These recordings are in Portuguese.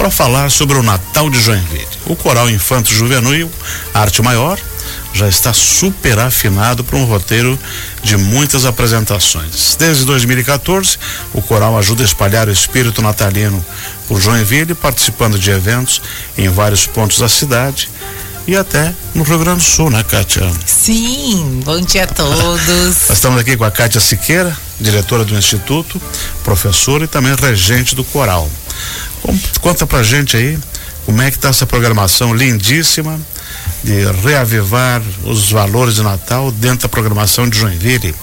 para falar sobre o Natal de Joinville. O Coral Infanto Juvenil, Arte Maior, já está super afinado para um roteiro de muitas apresentações. Desde 2014, o coral ajuda a espalhar o espírito natalino por Joinville, participando de eventos em vários pontos da cidade e até no Rio Grande do Sul, né, Kátia? Sim, bom dia a todos. Nós estamos aqui com a Kátia Siqueira, diretora do Instituto, professora e também regente do coral. Conta pra gente aí como é que está essa programação lindíssima de reavivar os valores de Natal dentro da programação de Joinville.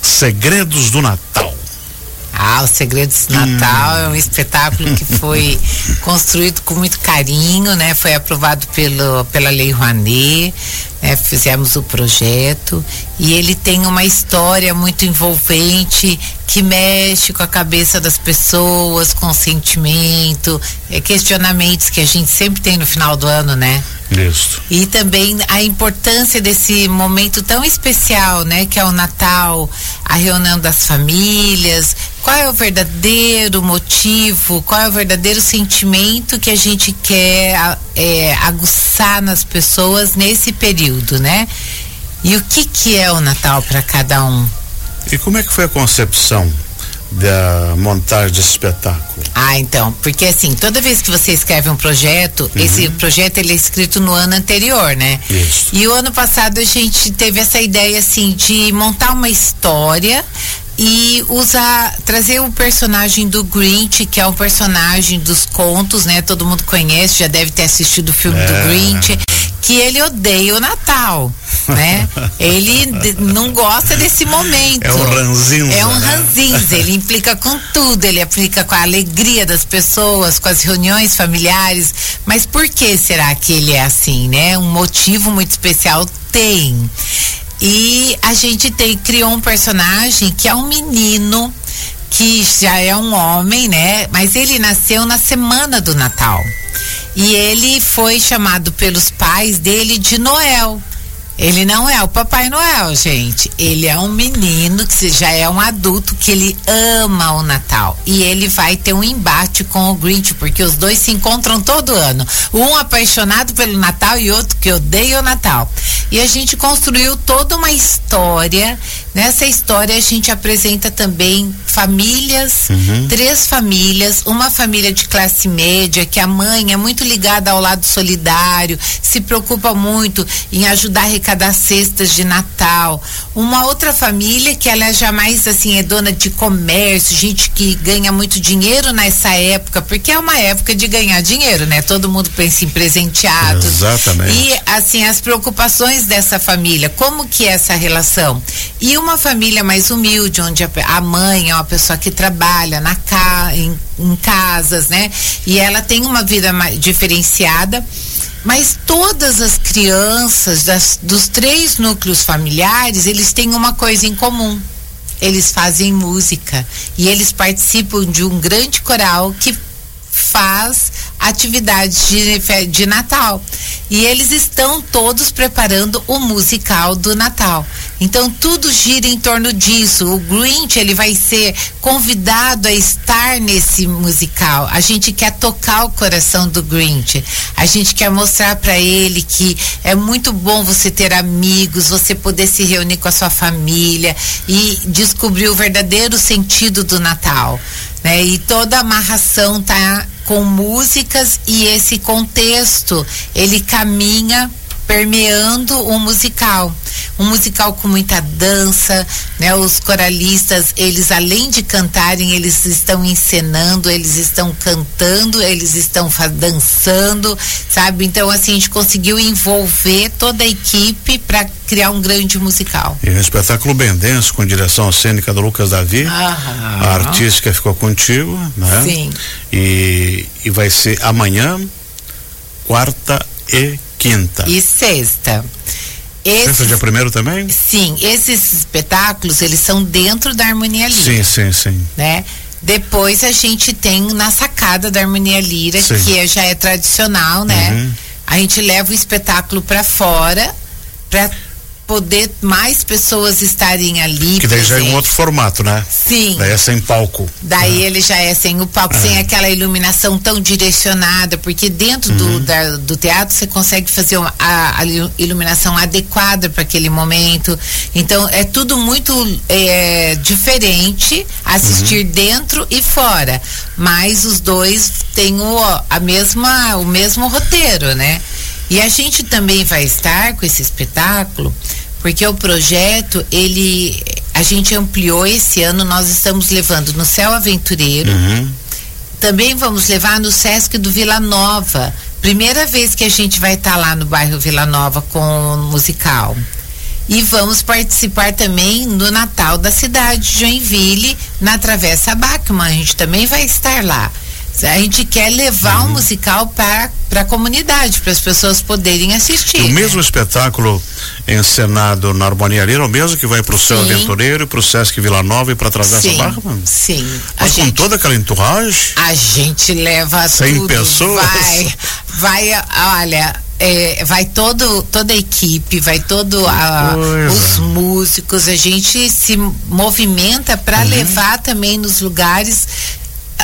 Segredos do Natal. O Segredos do Natal é um espetáculo que foi construído com muito carinho, né? Foi aprovado pelo, pela Lei Rouanet, né? fizemos o projeto e ele tem uma história muito envolvente que mexe com a cabeça das pessoas, com sentimento, é, questionamentos que a gente sempre tem no final do ano, né? Isso. E também a importância desse momento tão especial, né? Que é o Natal, a reunião das famílias. Qual é o verdadeiro motivo, qual é o verdadeiro sentimento que a gente quer é, aguçar nas pessoas nesse período, né? E o que que é o Natal para cada um? E como é que foi a concepção da montagem desse espetáculo? Ah, então, porque assim, toda vez que você escreve um projeto, uhum. esse projeto ele é escrito no ano anterior, né? Isso. E o ano passado a gente teve essa ideia assim de montar uma história e usar trazer o personagem do Grinch, que é o personagem dos contos, né? Todo mundo conhece, já deve ter assistido o filme é. do Grinch, que ele odeia o Natal, né? ele não gosta desse momento. É um ranzinza. É um né? ranzinza, ele implica com tudo, ele implica com a alegria das pessoas, com as reuniões familiares, mas por que será que ele é assim, né? Um motivo muito especial tem. E a gente tem, criou um personagem que é um menino que já é um homem, né? Mas ele nasceu na semana do Natal. E ele foi chamado pelos pais dele de Noel. Ele não é o Papai Noel, gente. Ele é um menino que já é um adulto que ele ama o Natal. E ele vai ter um embate com o Grinch, porque os dois se encontram todo ano. Um apaixonado pelo Natal e outro que odeia o Natal. E a gente construiu toda uma história. Nessa história a gente apresenta também famílias, uhum. três famílias, uma família de classe média, que a mãe é muito ligada ao lado solidário, se preocupa muito em ajudar a arrecadar cestas de Natal. Uma outra família que ela é jamais assim é dona de comércio, gente que ganha muito dinheiro nessa época, porque é uma época de ganhar dinheiro, né? Todo mundo pensa em presenteados. Exatamente. E assim as preocupações dessa família, como que é essa relação? E uma família mais humilde, onde a, mãe é uma pessoa que trabalha na ca, em, em casas, né? E ela tem uma vida mais diferenciada mas todas as crianças das, dos três núcleos familiares, eles têm uma coisa em comum. Eles fazem música e eles participam de um grande coral que faz atividades de, de Natal. E eles estão todos preparando o musical do Natal. Então tudo gira em torno disso. O Grinch ele vai ser convidado a estar nesse musical. A gente quer tocar o coração do Grinch. A gente quer mostrar para ele que é muito bom você ter amigos, você poder se reunir com a sua família e descobrir o verdadeiro sentido do Natal. Né? E toda amarração tá com músicas e esse contexto ele caminha permeando o musical um musical com muita dança, né? Os coralistas, eles além de cantarem, eles estão encenando, eles estão cantando, eles estão dançando, sabe? Então assim a gente conseguiu envolver toda a equipe para criar um grande musical. E um espetáculo bem denso com direção cênica do Lucas Davi. Aham. A artística ficou contigo, né? Sim. E, e vai ser amanhã, quarta e quinta. E sexta. Esse dia primeiro também? Sim, esses espetáculos, eles são dentro da Harmonia Lira. Sim, sim, sim. Né? Depois a gente tem na sacada da Harmonia Lira, sim. que é, já é tradicional, né? Uhum. A gente leva o espetáculo para fora para poder mais pessoas estarem ali. Que daí já é um outro formato, né? Sim. Daí é sem palco. Daí ele já é sem o palco, sem aquela iluminação tão direcionada, porque dentro do, da- do teatro você consegue fazer uma- a, a ilu- iluminação adequada para aquele momento. Então é tudo muito é, diferente assistir dentro e fora. Mas os dois têm o, a mesma, o mesmo roteiro, né? E a gente também vai estar com esse espetáculo, porque o projeto, ele. A gente ampliou esse ano, nós estamos levando no Céu Aventureiro. Uhum. Também vamos levar no Sesc do Vila Nova. Primeira vez que a gente vai estar lá no bairro Vila Nova com o musical. E vamos participar também no Natal da cidade de Joinville, na Travessa Bachmann. A gente também vai estar lá. A gente quer levar Uhum. o musical para a comunidade, para as pessoas poderem assistir. E o né? mesmo espetáculo encenado na Harmonia Lira, o mesmo que vai pro Céu Sim. Aventureiro, pro Sesc Vila Nova e pra Travessa Sim, Barra, mano? sim. Mas com toda aquela entourage? a gente leva Cem tudo. pessoas? Vai, vai, olha, é, vai todo, toda a equipe, vai todo a, os músicos, a gente se movimenta para Uhum. levar também nos lugares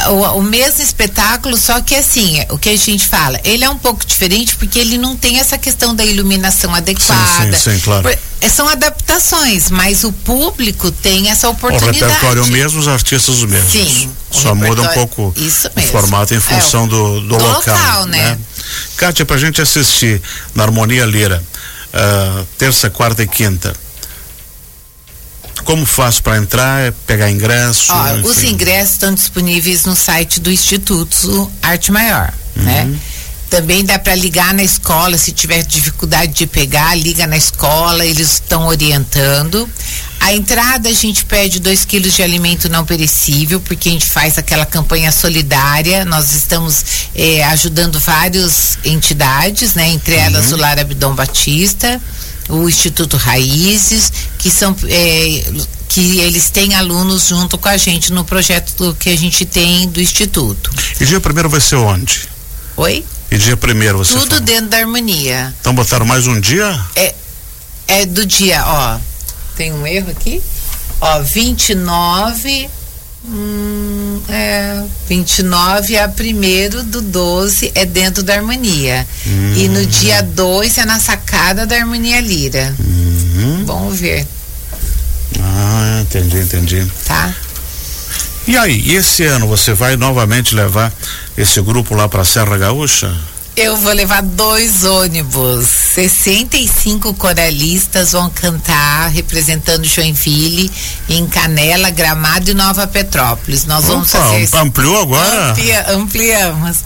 o, o mesmo espetáculo, só que assim, o que a gente fala, ele é um pouco diferente porque ele não tem essa questão da iluminação adequada. sim, sim, claro. Por- é, são adaptações, mas o público tem essa O oportunidade. repertório é o mesmo, os artistas os mesmos. Sim, o Só muda um pouco isso o formato em É, função do, do, do local. local, né? Kátia, pra gente assistir na Harmonia Lira, ah, terça, quarta e quinta. Como faço para entrar? É pegar ingresso? Ó, os ingressos estão disponíveis no site do Instituto Arte Maior, né? Uhum. Também dá para ligar na escola, se tiver dificuldade de pegar, liga na escola, eles estão orientando. A entrada a gente pede 2 quilos de alimento não perecível, porque a gente faz aquela campanha solidária. Nós estamos eh, ajudando várias entidades, né? Entre elas o Lar Abdom Batista, o Instituto Raízes, que são eh, que eles têm alunos junto com a gente no projeto do- que a gente tem do Instituto. E dia primeiro vai ser onde? Oi? E dia primeiro você Tudo fala? dentro da harmonia. Então botaram mais um dia? É, é do dia, ó. Tem um erro aqui? Ó, 29. Hum, é, 29 a primeiro do 12 é dentro da harmonia. E no dia 2 é na sacada da harmonia lira. Uhum. Vamos ver, Ah, entendi, entendi. tá? E aí, e esse ano você vai novamente levar esse grupo lá para Serra Gaúcha? Eu vou levar dois ônibus. 65 coralistas vão cantar representando Joinville em Canela, Gramado e Nova Petrópolis. Nós vamos Opa, fazer ampliou agora? Amplia- ampliamos.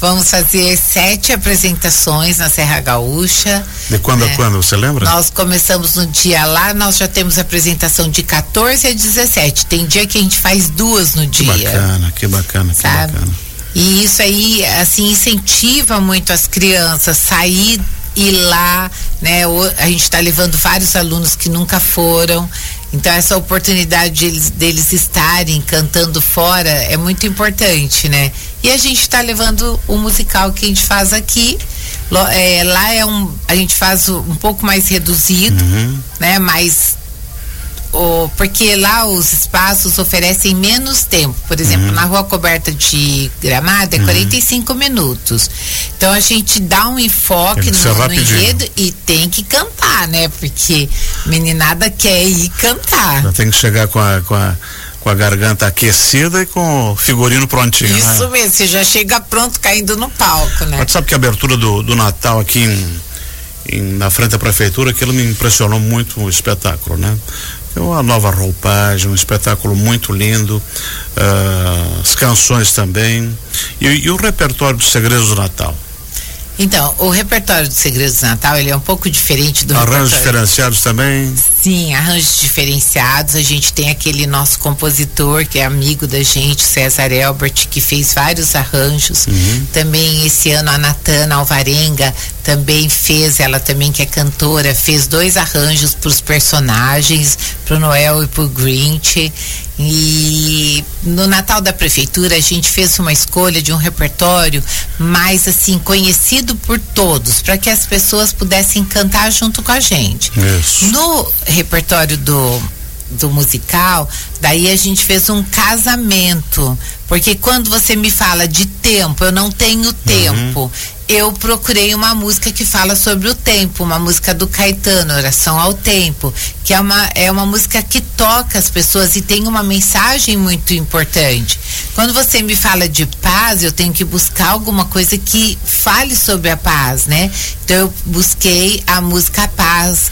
Vamos fazer sete apresentações na Serra Gaúcha. De quando a É. quando, você lembra? Nós começamos no dia lá, nós já temos apresentação de 14 a 17. Tem dia que a gente faz duas no que dia. bacana, que bacana, que Sabe? bacana. E isso aí, assim, incentiva muito as crianças sair e ir lá, né? A gente está levando vários alunos que nunca foram. Então essa oportunidade de eles- deles estarem cantando fora é muito importante, né? E a gente está levando o musical que a gente faz aqui. É, lá é um, a gente faz um pouco mais reduzido, Uhum. né? Mas o, porque lá os espaços oferecem menos tempo. Por exemplo, Uhum. na rua coberta de gramado é 45 minutos. Então a gente dá um enfoque no, no enredo e tem que cantar, né? Porque meninada quer ir cantar. Já tem que chegar com a, com a, com a garganta aquecida e com o figurino prontinho. Isso né? mesmo, você já chega pronto caindo no palco, né? Mas sabe que a abertura do, do Natal aqui em, em- na frente da prefeitura, aquilo me impressionou muito o espetáculo, né? É uma nova roupagem, um espetáculo muito lindo, ah, as canções também. E, e o repertório dos segredos do Natal? Então, o repertório do Segredos do Natal, ele é um pouco diferente do Arranjos diferenciados também? Sim, arranjos diferenciados. A gente tem aquele nosso compositor que é amigo da gente, César Elbert, que fez vários arranjos. Uhum. Também esse ano a Natana Alvarenga também fez, ela também que é cantora, fez dois arranjos para os personagens, para o Noel e para o Grinch. E no Natal da Prefeitura a gente fez uma escolha de um repertório mais assim conhecido por todos, para que as pessoas pudessem cantar junto com a gente. Isso. No repertório do, do musical, daí a gente fez um casamento. Porque quando você me fala de tempo, eu não tenho uhum. tempo. Uhum eu procurei uma música que fala sobre o tempo, uma música do Caetano, Oração ao Tempo, que é uma, é uma música que toca as pessoas e tem uma mensagem muito importante. Quando você me fala de paz, eu tenho que buscar alguma coisa que fale sobre a paz, né? Então eu busquei a música Paz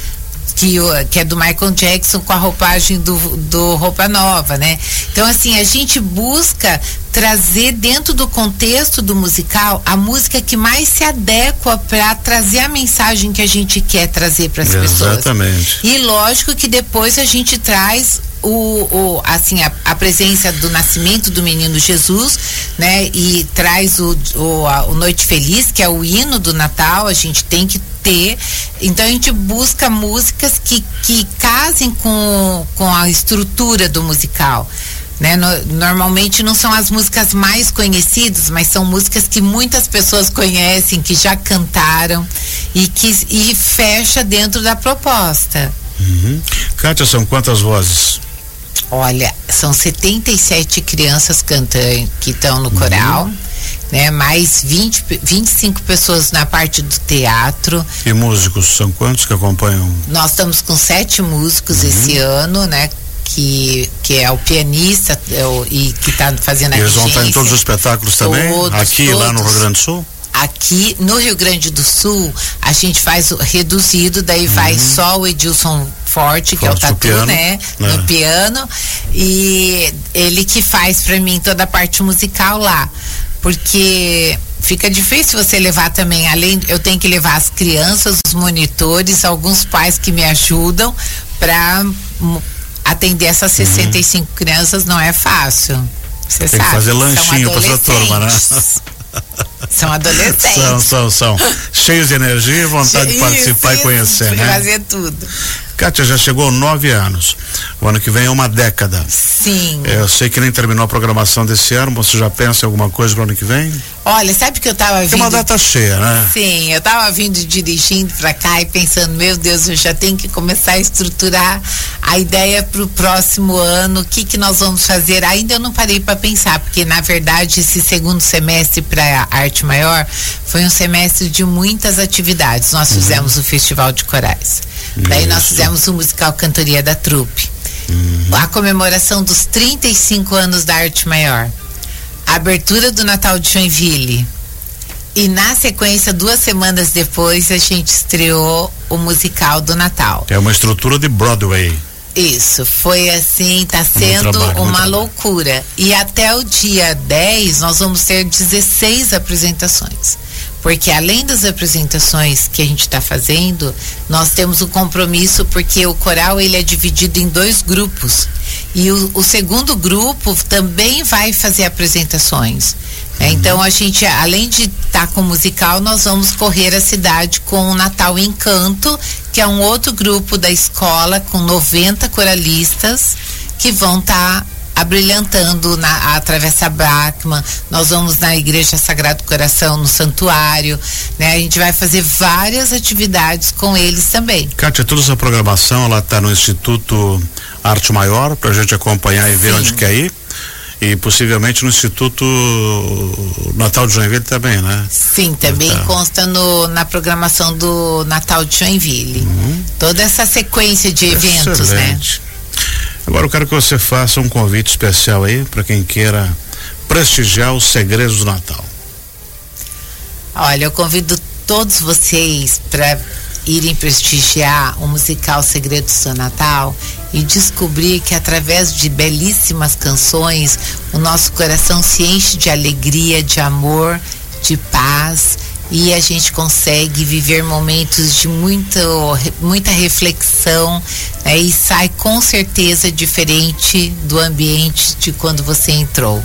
que, que é do Michael Jackson com a roupagem do, do Roupa Nova, né? Então, assim, a gente busca trazer dentro do contexto do musical a música que mais se adequa para trazer a mensagem que a gente quer trazer para as pessoas. Exatamente. E lógico que depois a gente traz o, o, assim a, a, presença do nascimento do menino Jesus, né? E traz o, o, a, o Noite Feliz, que é o hino do Natal. A gente tem que ter. Então a gente busca músicas que, que casem com, com a estrutura do musical. Né? No, normalmente não são as músicas mais conhecidas, mas são músicas que muitas pessoas conhecem, que já cantaram e que e fecha dentro da proposta. Uhum. Kátia, são quantas vozes? Olha, são 77 crianças cantando que estão no uhum. coral né? Mais 20, 25 pessoas na parte do teatro. E músicos, são quantos que acompanham? Nós estamos com sete músicos uhum. esse ano, né? Que, que é o pianista é o, e que está fazendo a Eles vão estar em todos os espetáculos também? Todos, aqui todos. lá no Rio Grande do Sul? Aqui no Rio Grande do Sul, a gente faz o reduzido, daí uhum. vai só o Edilson Forte, que Forte é o tatu, piano, né? É. No piano. E ele que faz para mim toda a parte musical lá porque fica difícil você levar também, além, eu tenho que levar as crianças, os monitores, alguns pais que me ajudam para atender essas 65 uhum. crianças não é fácil. Você Tem sabe, que fazer lanchinho para essa turma, né? São adolescentes. São, são, são. Cheios de energia e vontade de participar isso, e conhecer, né? Fazer tudo. Kátia já chegou nove anos. O ano que vem é uma década. Sim. É, eu sei que nem terminou a programação desse ano. Você já pensa em alguma coisa para o ano que vem? Olha, sabe que eu estava vindo. É uma data cheia, né? Sim, eu estava vindo dirigindo para cá e pensando, meu Deus, eu já tenho que começar a estruturar a ideia para o próximo ano. O que que nós vamos fazer? Ainda eu não parei para pensar, porque na verdade esse segundo semestre para arte maior foi um semestre de muitas atividades. Nós uhum. fizemos o festival de corais. Daí nós fizemos o musical Cantoria da Trupe. Uhum. A comemoração dos 35 anos da Arte Maior. A abertura do Natal de Joinville. E na sequência, duas semanas depois, a gente estreou o musical do Natal. É uma estrutura de Broadway. Isso, foi assim, tá sendo trabalho, uma loucura. E até o dia 10 nós vamos ter 16 apresentações porque além das apresentações que a gente está fazendo, nós temos o compromisso porque o coral ele é dividido em dois grupos e o, o segundo grupo também vai fazer apresentações. Né? Uhum. Então a gente, além de estar tá com musical, nós vamos correr a cidade com o Natal Encanto, que é um outro grupo da escola com 90 coralistas que vão estar tá abrilhantando na a Travessa Bachmann, nós vamos na Igreja Sagrado Coração, no Santuário, né? A gente vai fazer várias atividades com eles também. Kátia, toda essa programação, ela está no Instituto Arte Maior, para a gente acompanhar e ver onde quer ir e possivelmente no Instituto Natal de Joinville também, né? Sim, também tá. consta no, na programação do Natal de Joinville. Uhum. Toda essa sequência de eventos? Excelente. né? Agora eu quero que você faça um convite especial aí para quem queira prestigiar os segredos do Natal. Olha, eu convido todos vocês para irem prestigiar o musical Segredos do Natal e descobrir que através de belíssimas canções o nosso coração se enche de alegria, de amor, de paz e a gente consegue viver momentos de muito, muita reflexão né, e sai com certeza diferente do ambiente de quando você entrou.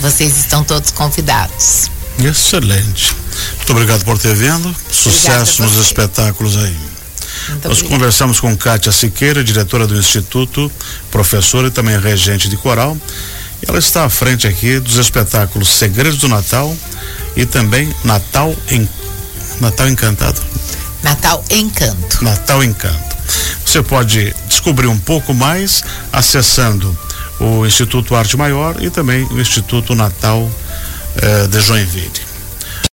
Vocês estão todos convidados. Excelente. Muito obrigado por ter vindo. Sucesso nos espetáculos aí. Muito Nós obrigado. conversamos com Kátia Siqueira, diretora do Instituto, professora e também regente de coral. Ela está à frente aqui dos espetáculos Segredos do Natal e também Natal em Natal Encantado. Natal Encanto. Natal Encanto. Você pode descobrir um pouco mais acessando o Instituto Arte Maior e também o Instituto Natal eh, de Joinville.